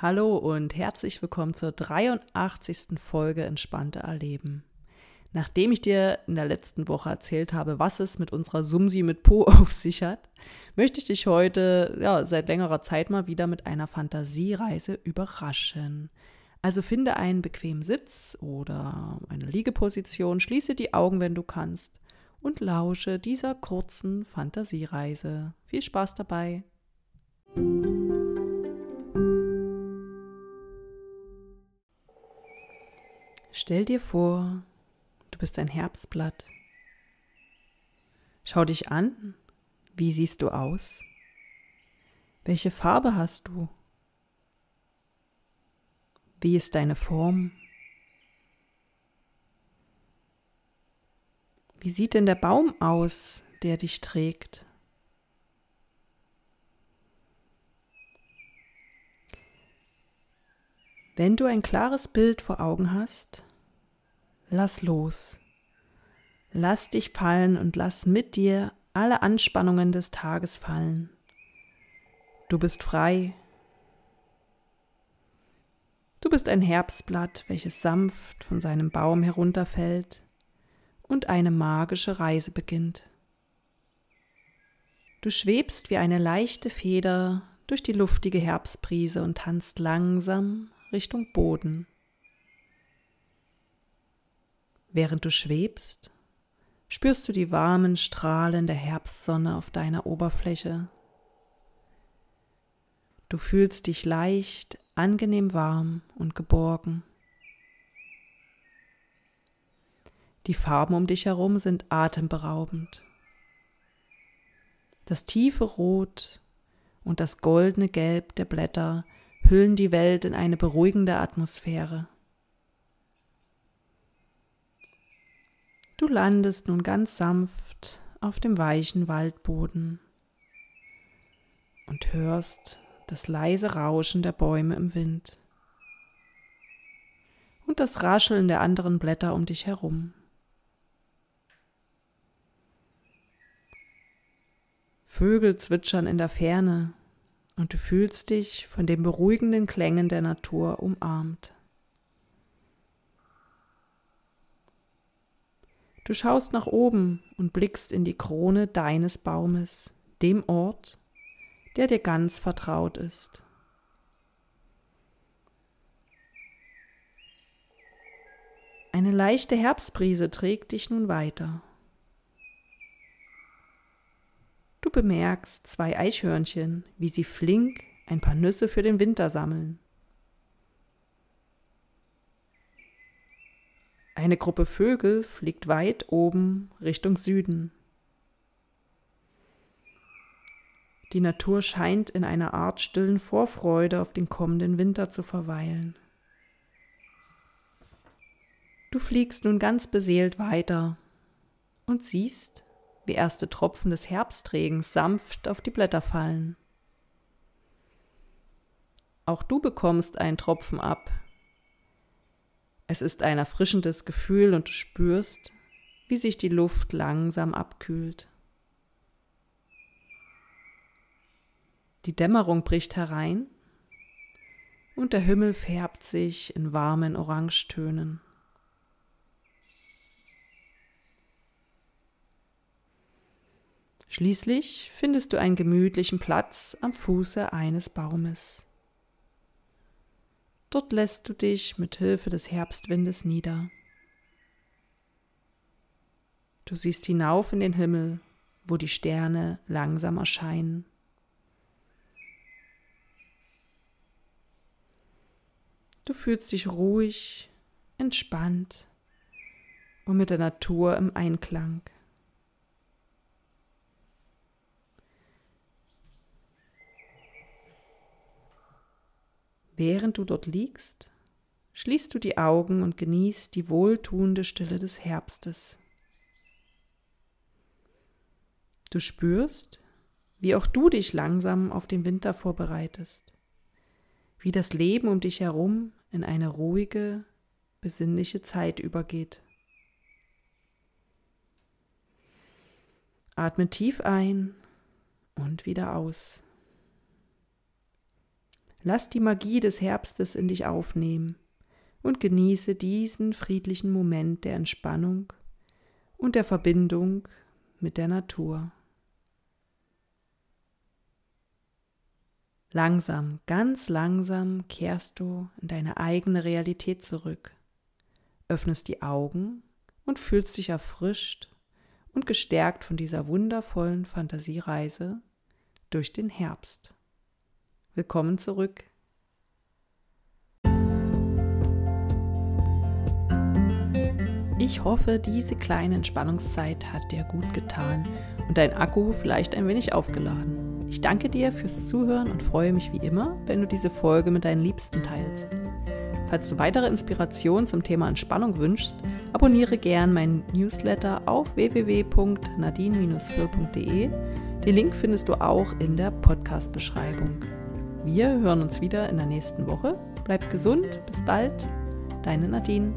Hallo und herzlich willkommen zur 83. Folge Entspannte Erleben. Nachdem ich dir in der letzten Woche erzählt habe, was es mit unserer Sumsi mit Po auf sich hat, möchte ich dich heute ja, seit längerer Zeit mal wieder mit einer Fantasiereise überraschen. Also finde einen bequemen Sitz oder eine Liegeposition, schließe die Augen, wenn du kannst, und lausche dieser kurzen Fantasiereise. Viel Spaß dabei! Stell dir vor, du bist ein Herbstblatt. Schau dich an, wie siehst du aus? Welche Farbe hast du? Wie ist deine Form? Wie sieht denn der Baum aus, der dich trägt? Wenn du ein klares Bild vor Augen hast, lass los. Lass dich fallen und lass mit dir alle Anspannungen des Tages fallen. Du bist frei. Du bist ein Herbstblatt, welches sanft von seinem Baum herunterfällt und eine magische Reise beginnt. Du schwebst wie eine leichte Feder durch die luftige Herbstbrise und tanzt langsam Richtung Boden. Während du schwebst, spürst du die warmen Strahlen der Herbstsonne auf deiner Oberfläche. Du fühlst dich leicht, angenehm warm und geborgen. Die Farben um dich herum sind atemberaubend. Das tiefe Rot und das goldene Gelb der Blätter hüllen die Welt in eine beruhigende Atmosphäre. Du landest nun ganz sanft auf dem weichen Waldboden und hörst das leise Rauschen der Bäume im Wind und das Rascheln der anderen Blätter um dich herum. Vögel zwitschern in der Ferne und du fühlst dich von den beruhigenden Klängen der Natur umarmt. Du schaust nach oben und blickst in die Krone deines Baumes, dem Ort, der dir ganz vertraut ist. Eine leichte Herbstbrise trägt dich nun weiter. Du bemerkst zwei Eichhörnchen, wie sie flink ein paar Nüsse für den Winter sammeln. Eine Gruppe Vögel fliegt weit oben Richtung Süden. Die Natur scheint in einer Art stillen Vorfreude auf den kommenden Winter zu verweilen. Du fliegst nun ganz beseelt weiter und siehst, wie erste Tropfen des Herbstregens sanft auf die Blätter fallen. Auch du bekommst einen Tropfen ab. Es ist ein erfrischendes Gefühl und du spürst, wie sich die Luft langsam abkühlt. Die Dämmerung bricht herein und der Himmel färbt sich in warmen Orangetönen. Schließlich findest du einen gemütlichen Platz am Fuße eines Baumes. Dort lässt du dich mit Hilfe des Herbstwindes nieder. Du siehst hinauf in den Himmel, wo die Sterne langsam erscheinen. Du fühlst dich ruhig, entspannt und mit der Natur im Einklang. Während du dort liegst, schließt du die Augen und genießt die wohltuende Stille des Herbstes. Du spürst, wie auch du dich langsam auf den Winter vorbereitest, wie das Leben um dich herum in eine ruhige, besinnliche Zeit übergeht. Atme tief ein und wieder aus. Lass die Magie des Herbstes in dich aufnehmen und genieße diesen friedlichen Moment der Entspannung und der Verbindung mit der Natur. Langsam, ganz langsam kehrst du in deine eigene Realität zurück, öffnest die Augen und fühlst dich erfrischt und gestärkt von dieser wundervollen Fantasiereise durch den Herbst. Willkommen zurück Ich hoffe, diese kleine Entspannungszeit hat dir gut getan und dein Akku vielleicht ein wenig aufgeladen. Ich danke dir fürs Zuhören und freue mich wie immer, wenn du diese Folge mit deinen Liebsten teilst. Falls du weitere Inspirationen zum Thema Entspannung wünschst, abonniere gern meinen Newsletter auf www.nadine-phil.de. Den Link findest du auch in der Podcast-Beschreibung. Wir hören uns wieder in der nächsten Woche. Bleib gesund, bis bald, deine Nadine.